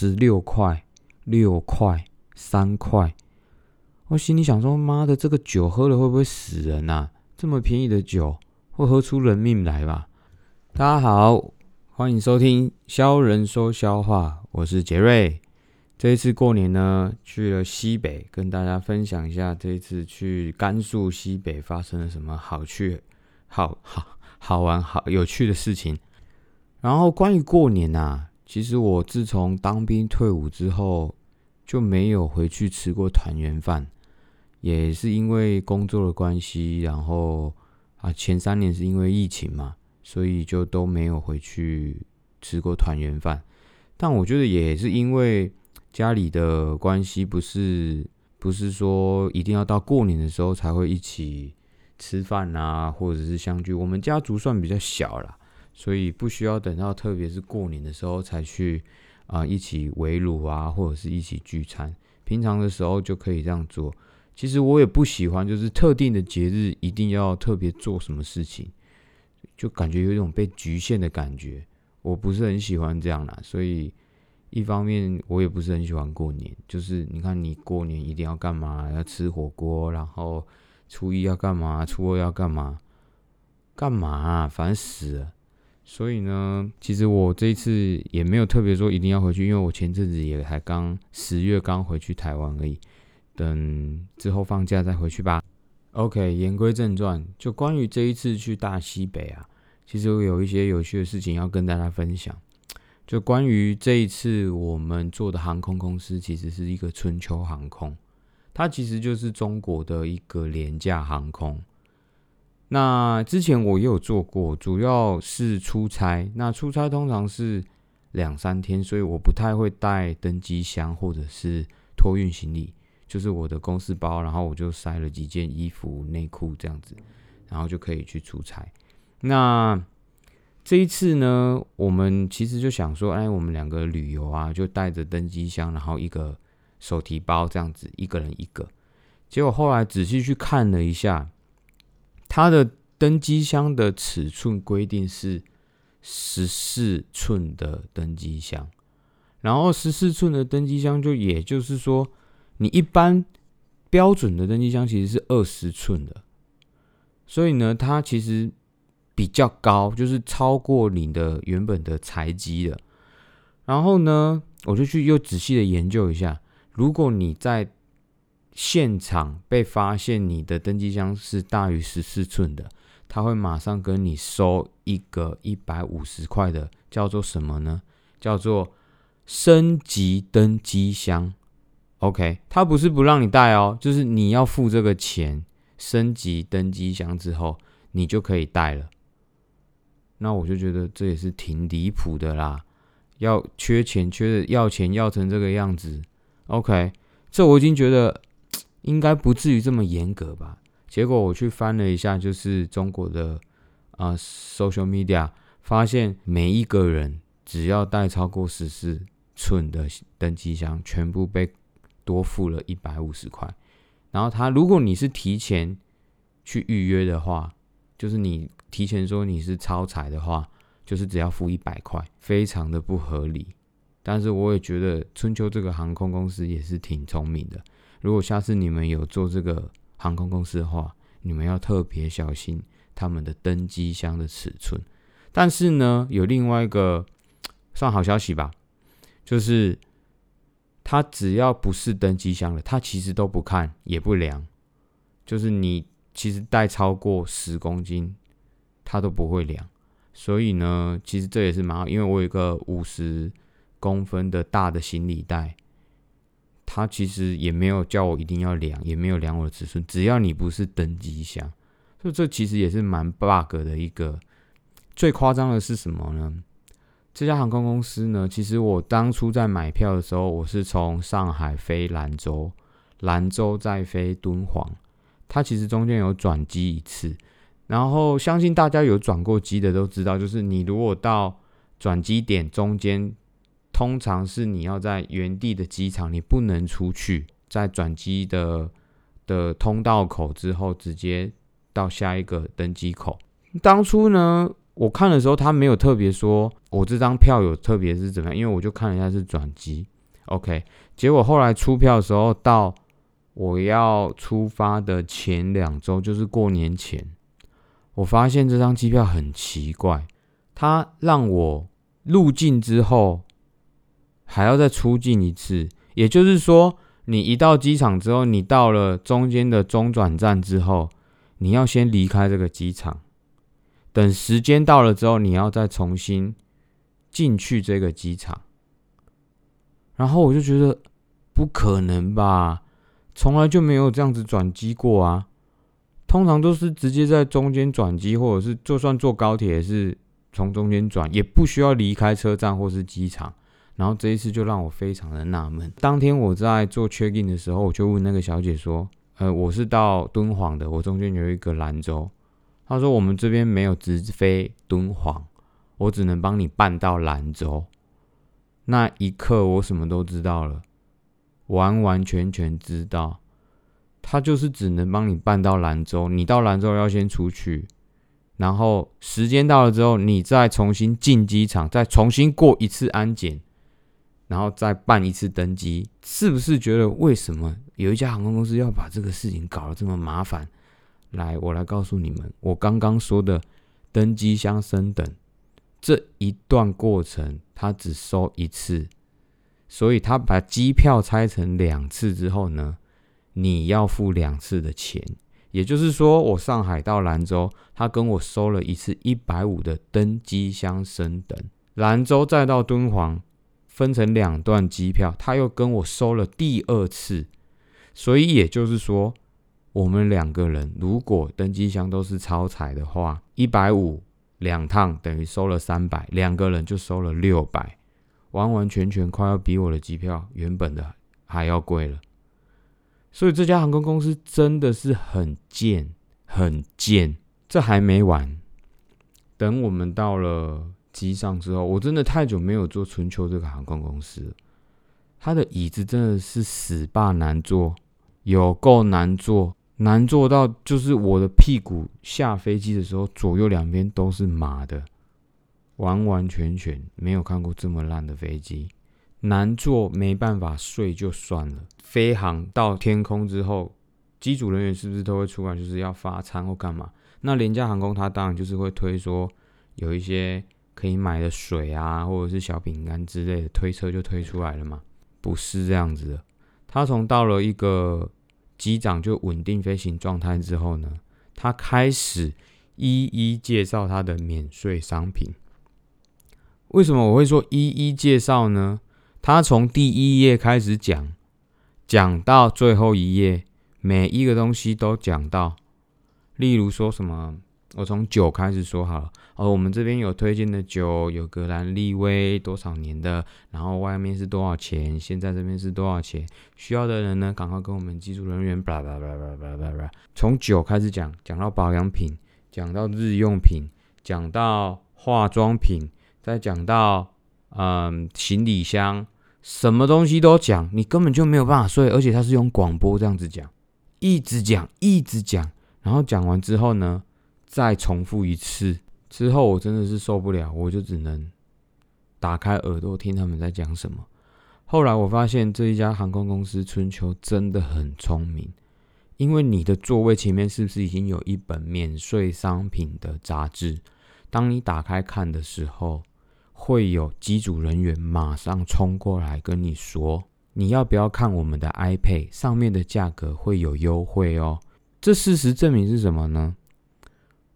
十六块，六块，三块。我心里想说：妈的，这个酒喝了会不会死人呐？这么便宜的酒，会喝出人命来吧？大家好，欢迎收听肖人说笑话，我是杰瑞。这一次过年呢，去了西北，跟大家分享一下这一次去甘肃西北发生了什么好趣、好好好玩、好有趣的事情。然后关于过年呐，其实我自从当兵退伍之后，就没有回去吃过团圆饭。也是因为工作的关系，然后啊，前三年是因为疫情嘛，所以就都没有回去吃过团圆饭。但我觉得也是因为家里的关系，不是不是说一定要到过年的时候才会一起吃饭啊，或者是相聚。我们家族算比较小啦，所以不需要等到特别是过年的时候才去啊一起围炉啊，或者是一起聚餐。平常的时候就可以这样做。其实我也不喜欢，就是特定的节日一定要特别做什么事情，就感觉有一种被局限的感觉。我不是很喜欢这样啦，所以一方面我也不是很喜欢过年。就是你看，你过年一定要干嘛？要吃火锅，然后初一要干嘛？初二要干嘛？干嘛？烦死了！所以呢，其实我这一次也没有特别说一定要回去，因为我前阵子也才刚十月刚回去台湾而已。等之后放假再回去吧。OK，言归正传，就关于这一次去大西北啊，其实我有一些有趣的事情要跟大家分享。就关于这一次我们做的航空公司，其实是一个春秋航空，它其实就是中国的一个廉价航空。那之前我也有做过，主要是出差。那出差通常是两三天，所以我不太会带登机箱或者是托运行李。就是我的公司包，然后我就塞了几件衣服、内裤这样子，然后就可以去出差。那这一次呢，我们其实就想说，哎，我们两个旅游啊，就带着登机箱，然后一个手提包这样子，一个人一个。结果后来仔细去看了一下，它的登机箱的尺寸规定是十四寸的登机箱，然后十四寸的登机箱就也就是说。你一般标准的登机箱其实是二十寸的，所以呢，它其实比较高，就是超过你的原本的材积了。然后呢，我就去又仔细的研究一下，如果你在现场被发现你的登机箱是大于十四寸的，他会马上跟你收一个一百五十块的，叫做什么呢？叫做升级登机箱。OK，他不是不让你带哦，就是你要付这个钱，升级登机箱之后，你就可以带了。那我就觉得这也是挺离谱的啦，要缺钱缺的要钱要成这个样子。OK，这我已经觉得应该不至于这么严格吧。结果我去翻了一下，就是中国的啊 social media，发现每一个人只要带超过十四寸的登机箱，全部被。多付了一百五十块，然后他如果你是提前去预约的话，就是你提前说你是超载的话，就是只要付一百块，非常的不合理。但是我也觉得春秋这个航空公司也是挺聪明的。如果下次你们有做这个航空公司的话，你们要特别小心他们的登机箱的尺寸。但是呢，有另外一个 算好消息吧，就是。他只要不是登机箱了，他其实都不看也不量，就是你其实带超过十公斤，他都不会量。所以呢，其实这也是蛮好，因为我有一个五十公分的大的行李袋，他其实也没有叫我一定要量，也没有量我的尺寸，只要你不是登机箱，所以这其实也是蛮 bug 的一个。最夸张的是什么呢？这家航空公司呢，其实我当初在买票的时候，我是从上海飞兰州，兰州再飞敦煌，它其实中间有转机一次。然后相信大家有转过机的都知道，就是你如果到转机点中间，通常是你要在原地的机场，你不能出去，在转机的的通道口之后，直接到下一个登机口。当初呢？我看的时候，他没有特别说我这张票有特别是怎么样，因为我就看了一下是转机，OK。结果后来出票的时候，到我要出发的前两周，就是过年前，我发现这张机票很奇怪，他让我入境之后还要再出境一次，也就是说，你一到机场之后，你到了中间的中转站之后，你要先离开这个机场。等时间到了之后，你要再重新进去这个机场，然后我就觉得不可能吧，从来就没有这样子转机过啊。通常都是直接在中间转机，或者是就算坐高铁也是从中间转，也不需要离开车站或是机场。然后这一次就让我非常的纳闷。当天我在做 check in 的时候，我就问那个小姐说：“呃，我是到敦煌的，我中间有一个兰州。”她说：“我们这边没有直飞敦煌，我只能帮你办到兰州。”那一刻，我什么都知道了，完完全全知道，他就是只能帮你办到兰州。你到兰州要先出去，然后时间到了之后，你再重新进机场，再重新过一次安检，然后再办一次登机。是不是觉得为什么有一家航空公司要把这个事情搞得这么麻烦？来，我来告诉你们，我刚刚说的登机箱升等这一段过程，他只收一次，所以他把机票拆成两次之后呢，你要付两次的钱。也就是说，我上海到兰州，他跟我收了一次一百五的登机箱升等，兰州再到敦煌分成两段机票，他又跟我收了第二次，所以也就是说。我们两个人如果登机箱都是超彩的话，一百五两趟等于收了三百，两个人就收了六百，完完全全快要比我的机票原本的还要贵了。所以这家航空公司真的是很贱，很贱。这还没完，等我们到了机上之后，我真的太久没有坐春秋这个航空公司了，它的椅子真的是死霸难坐，有够难坐。难坐到就是我的屁股下飞机的时候，左右两边都是麻的，完完全全没有看过这么烂的飞机。难坐没办法睡就算了，飞航到天空之后，机组人员是不是都会出来就是要发餐或干嘛？那廉价航空它当然就是会推说有一些可以买的水啊，或者是小饼干之类的推车就推出来了嘛？不是这样子的，他从到了一个。机长就稳定飞行状态之后呢，他开始一一介绍他的免税商品。为什么我会说一一介绍呢？他从第一页开始讲，讲到最后一页，每一个东西都讲到。例如说什么？我从酒开始说好了哦，我们这边有推荐的酒，有格兰利威多少年的，然后外面是多少钱，现在这边是多少钱？需要的人呢，赶快跟我们技术人员，巴拉巴拉巴拉巴拉巴拉，从酒开始讲，讲到保养品，讲到日用品，讲到化妆品，再讲到嗯行李箱，什么东西都讲，你根本就没有办法睡，而且他是用广播这样子讲，一直讲，一直讲，然后讲完之后呢？再重复一次之后，我真的是受不了，我就只能打开耳朵听他们在讲什么。后来我发现这一家航空公司春秋真的很聪明，因为你的座位前面是不是已经有一本免税商品的杂志？当你打开看的时候，会有机组人员马上冲过来跟你说：“你要不要看我们的 iPad 上面的价格会有优惠哦？”这事实证明是什么呢？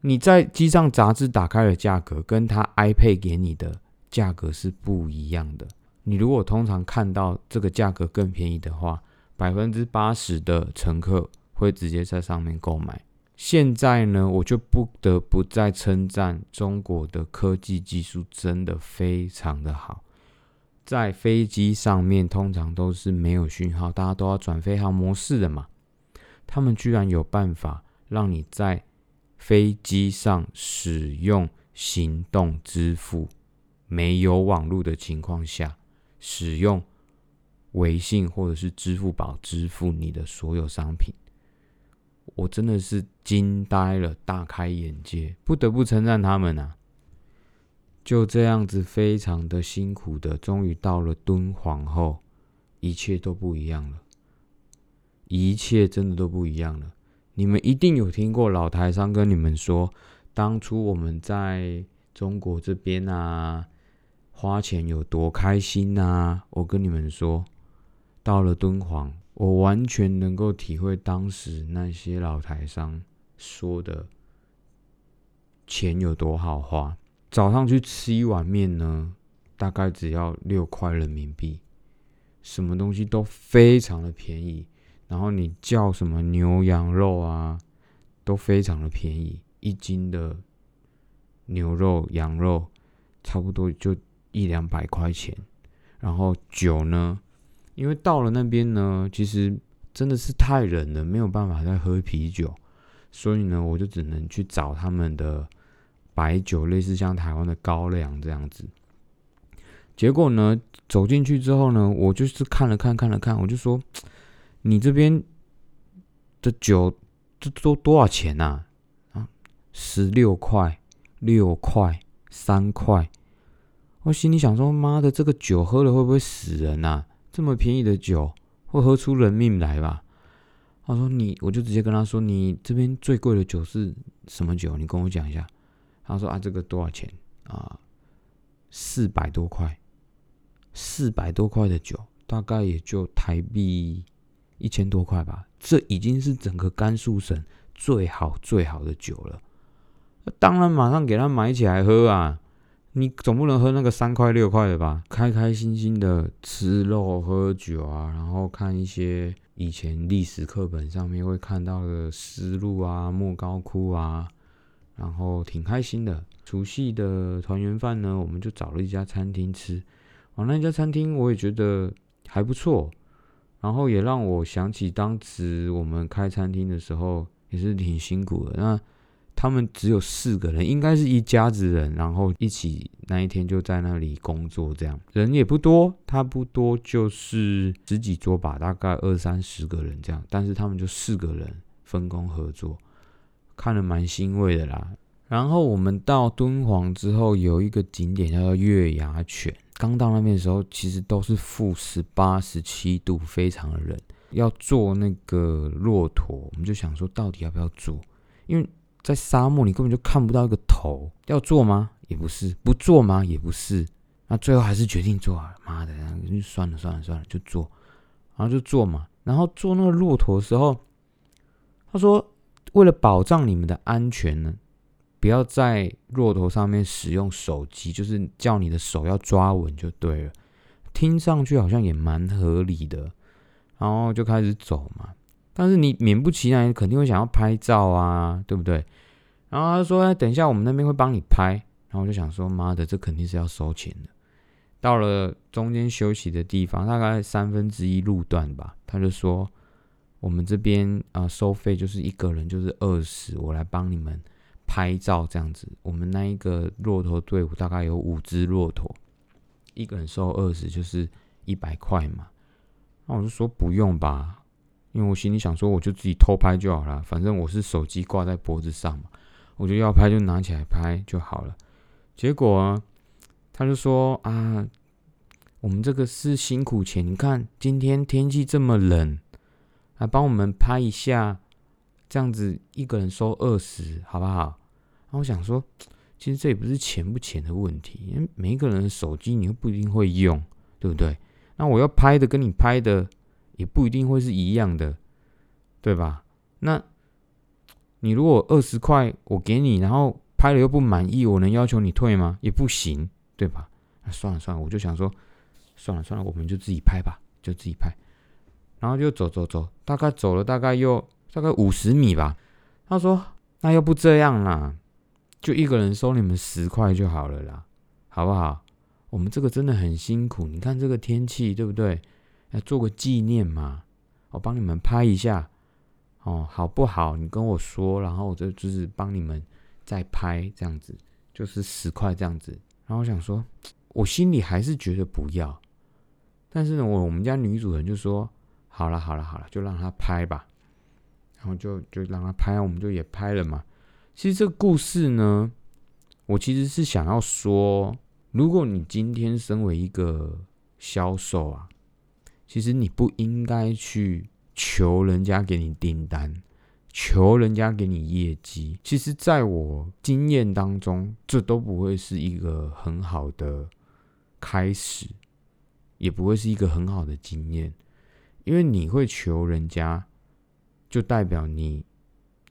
你在机上杂志打开的价格，跟他 iPad 给你的价格是不一样的。你如果通常看到这个价格更便宜的话，百分之八十的乘客会直接在上面购买。现在呢，我就不得不再称赞中国的科技技术真的非常的好。在飞机上面通常都是没有讯号，大家都要转飞行模式的嘛，他们居然有办法让你在飞机上使用行动支付，没有网络的情况下，使用微信或者是支付宝支付你的所有商品，我真的是惊呆了，大开眼界，不得不称赞他们啊！就这样子，非常的辛苦的，终于到了敦煌后，一切都不一样了。一切真的都不一样了。你们一定有听过老台商跟你们说，当初我们在中国这边啊，花钱有多开心呐！我跟你们说，到了敦煌，我完全能够体会当时那些老台商说的钱有多好花。早上去吃一碗面呢，大概只要六块人民币，什么东西都非常的便宜。然后你叫什么牛羊肉啊，都非常的便宜，一斤的牛肉、羊肉差不多就一两百块钱。然后酒呢，因为到了那边呢，其实真的是太冷了，没有办法再喝啤酒，所以呢，我就只能去找他们的。白酒类似像台湾的高粱这样子，结果呢，走进去之后呢，我就是看了看，看了看，我就说，你这边的酒这都多少钱呐？啊，十六块，六块，三块。我心里想说，妈的，这个酒喝了会不会死人呐？这么便宜的酒，会喝出人命来吧？他说你，我就直接跟他说，你这边最贵的酒是什么酒？你跟我讲一下。他说：“啊，这个多少钱啊？四百多块，四百多块的酒，大概也就台币一千多块吧。这已经是整个甘肃省最好最好的酒了。当然，马上给他买起来喝啊！你总不能喝那个三块六块的吧？开开心心的吃肉喝酒啊，然后看一些以前历史课本上面会看到的丝路啊、莫高窟啊。”然后挺开心的，除夕的团圆饭呢，我们就找了一家餐厅吃。哦，那家餐厅我也觉得还不错，然后也让我想起当时我们开餐厅的时候也是挺辛苦的。那他们只有四个人，应该是一家子人，然后一起那一天就在那里工作，这样人也不多，他不多就是十几桌吧，大概二三十个人这样，但是他们就四个人分工合作。看了蛮欣慰的啦。然后我们到敦煌之后，有一个景点叫做月牙泉。刚到那边的时候，其实都是负十八、十七度，非常的冷。要坐那个骆驼，我们就想说，到底要不要坐？因为在沙漠，你根本就看不到一个头。要坐吗？也不是。不坐吗？也不是。那最后还是决定坐啊。妈的，算了算了算了，就坐。然后就坐嘛。然后坐那个骆驼的时候，他说。为了保障你们的安全呢，不要在骆驼上面使用手机，就是叫你的手要抓稳就对了。听上去好像也蛮合理的，然后就开始走嘛。但是你勉不其然肯定会想要拍照啊，对不对？然后他说：“等一下，我们那边会帮你拍。”然后我就想说：“妈的，这肯定是要收钱的。”到了中间休息的地方，大概三分之一路段吧，他就说。我们这边啊，收费就是一个人就是二十，我来帮你们拍照这样子。我们那一个骆驼队伍大概有五只骆驼，一个人收二十，就是一百块嘛。那我就说不用吧，因为我心里想说，我就自己偷拍就好了，反正我是手机挂在脖子上嘛，我就要拍就拿起来拍就好了。结果他就说啊，我们这个是辛苦钱，你看今天天气这么冷。来帮我们拍一下，这样子一个人收二十，好不好？然后我想说，其实这也不是钱不钱的问题，因为每一个人的手机你又不一定会用，对不对？那我要拍的跟你拍的也不一定会是一样的，对吧？那你如果二十块我给你，然后拍了又不满意，我能要求你退吗？也不行，对吧？那算了算了，我就想说，算了算了，我们就自己拍吧，就自己拍。然后就走走走，大概走了大概又大概五十米吧。他说：“那要不这样啦，就一个人收你们十块就好了啦，好不好？我们这个真的很辛苦，你看这个天气对不对？要做个纪念嘛，我帮你们拍一下哦，好不好？你跟我说，然后我就就是帮你们再拍这样子，就是十块这样子。然后我想说，我心里还是觉得不要，但是呢，我我们家女主人就说。”好了好了好了，就让他拍吧，然后就就让他拍，我们就也拍了嘛。其实这个故事呢，我其实是想要说，如果你今天身为一个销售啊，其实你不应该去求人家给你订单，求人家给你业绩。其实，在我经验当中，这都不会是一个很好的开始，也不会是一个很好的经验，因为你会求人家，就代表你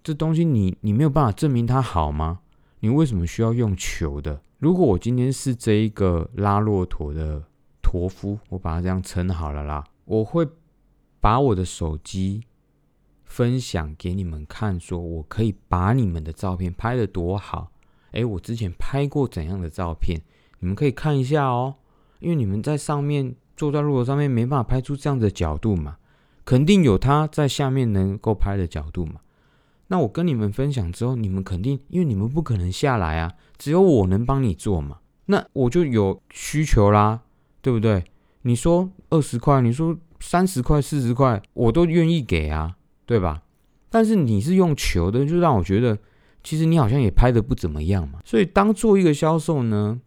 这东西你你没有办法证明它好吗？你为什么需要用球的？如果我今天是这一个拉骆驼的驼夫，我把它这样称好了啦，我会把我的手机分享给你们看，说我可以把你们的照片拍的多好。诶，我之前拍过怎样的照片，你们可以看一下哦。因为你们在上面坐在骆驼上面没办法拍出这样的角度嘛，肯定有他在下面能够拍的角度嘛。那我跟你们分享之后，你们肯定因为你们不可能下来啊，只有我能帮你做嘛。那我就有需求啦，对不对？你说二十块，你说三十块、四十块，我都愿意给啊，对吧？但是你是用求的，就让我觉得其实你好像也拍的不怎么样嘛。所以当做一个销售呢，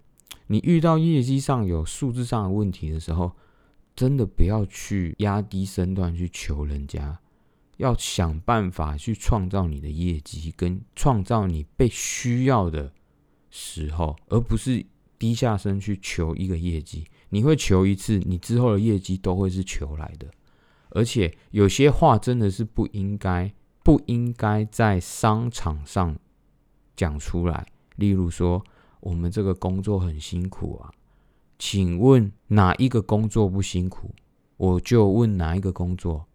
你遇到业绩上有数字上的问题的时候，真的不要去压低身段去求人家。要想办法去创造你的业绩，跟创造你被需要的时候，而不是低下身去求一个业绩。你会求一次，你之后的业绩都会是求来的。而且有些话真的是不应该，不应该在商场上讲出来。例如说，我们这个工作很辛苦啊，请问哪一个工作不辛苦？我就问哪一个工作，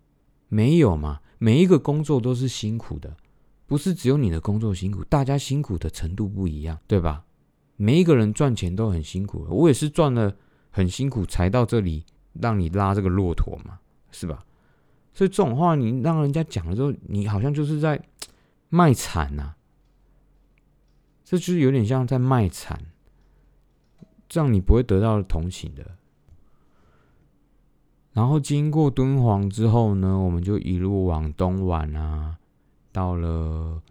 没有嘛？每一个工作都是辛苦的，不是只有你的工作辛苦，大家辛苦的程度不一样，对吧？每一个人赚钱都很辛苦，我也是赚了很辛苦才到这里，让你拉这个骆驼嘛，是吧？所以这种话你让人家讲了之后，你好像就是在卖惨呐，这就是有点像在卖惨，这样你不会得到同情的。然后经过敦煌之后呢，我们就一路往东莞啊，到了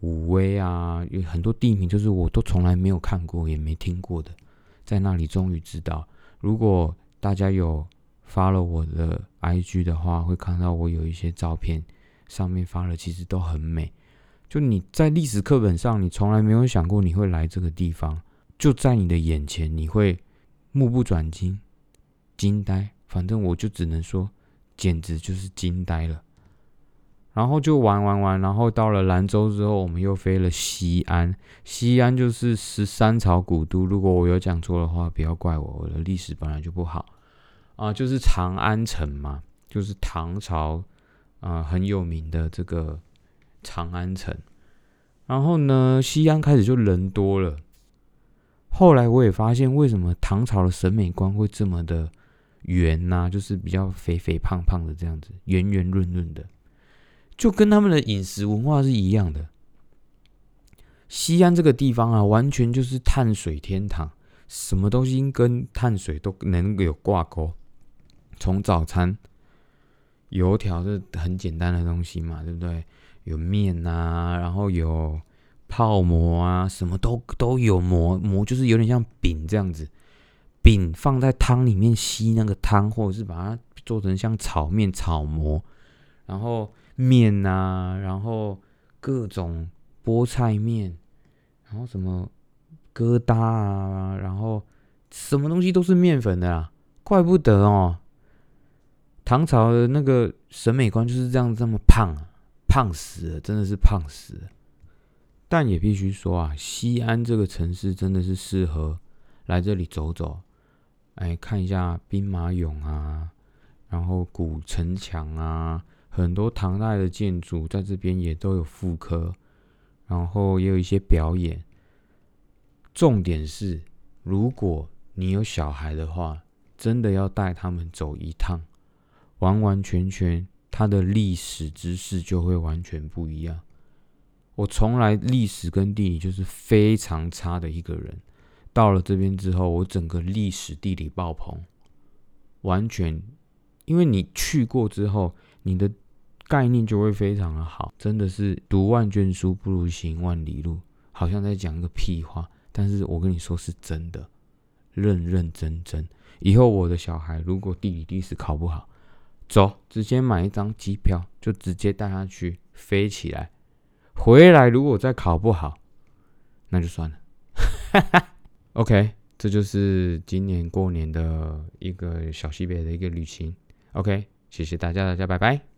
武威啊，有很多地名就是我都从来没有看过也没听过的，在那里终于知道。如果大家有发了我的 IG 的话，会看到我有一些照片，上面发了其实都很美。就你在历史课本上，你从来没有想过你会来这个地方，就在你的眼前，你会目不转睛，惊呆。反正我就只能说，简直就是惊呆了。然后就玩玩玩，然后到了兰州之后，我们又飞了西安。西安就是十三朝古都，如果我有讲错的话，不要怪我，我的历史本来就不好啊。就是长安城嘛，就是唐朝啊很有名的这个长安城。然后呢，西安开始就人多了。后来我也发现，为什么唐朝的审美观会这么的。圆呐，就是比较肥肥胖胖的这样子，圆圆润润的，就跟他们的饮食文化是一样的。西安这个地方啊，完全就是碳水天堂，什么东西跟碳水都能有挂钩。从早餐，油条是很简单的东西嘛，对不对？有面啊，然后有泡馍啊，什么都都有馍，馍就是有点像饼这样子。饼放在汤里面吸那个汤，或者是把它做成像炒面、炒馍，然后面啊，然后各种菠菜面，然后什么疙瘩啊，然后什么东西都是面粉的啦，怪不得哦，唐朝的那个审美观就是这样，这么胖，胖死了，真的是胖死了。但也必须说啊，西安这个城市真的是适合来这里走走。哎，看一下兵马俑啊，然后古城墙啊，很多唐代的建筑在这边也都有复刻，然后也有一些表演。重点是，如果你有小孩的话，真的要带他们走一趟，完完全全他的历史知识就会完全不一样。我从来历史跟地理就是非常差的一个人。到了这边之后，我整个历史地理爆棚，完全，因为你去过之后，你的概念就会非常的好，真的是读万卷书不如行万里路，好像在讲个屁话，但是我跟你说是真的，认认真真。以后我的小孩如果地理历史考不好，走，直接买一张机票，就直接带他去飞起来。回来如果再考不好，那就算了。OK，这就是今年过年的一个小西北的一个旅行。OK，谢谢大家，大家拜拜。